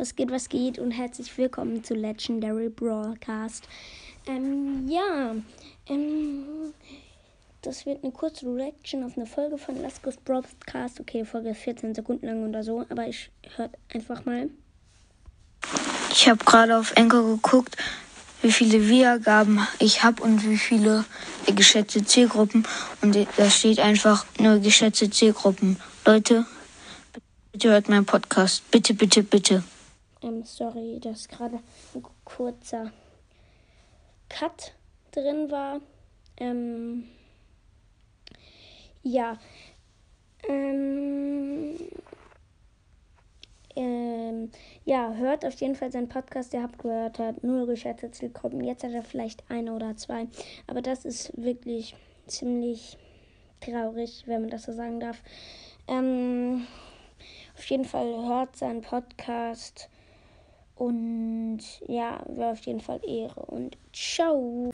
Was geht, was geht und herzlich willkommen zu Legendary Broadcast. Ähm, ja, ähm, das wird eine kurze Reaction auf eine Folge von Laskos Broadcast. Okay, die Folge ist 14 Sekunden lang oder so, aber ich hört einfach mal. Ich habe gerade auf Enker geguckt, wie viele Wiedergaben ich habe und wie viele geschätzte Zielgruppen. Und da steht einfach nur geschätzte Zielgruppen. Leute, bitte hört meinen Podcast. Bitte, bitte, bitte. Ähm, sorry, dass gerade ein kurzer Cut drin war. Ähm, ja. Ähm, ähm, ja, hört auf jeden Fall seinen Podcast. Ihr habt gehört, hat nur geschätzte Zielgruppen. Jetzt hat er vielleicht eine oder zwei. Aber das ist wirklich ziemlich traurig, wenn man das so sagen darf. Ähm, auf jeden Fall hört seinen Podcast. Und ja, wäre auf jeden Fall Ehre und ciao.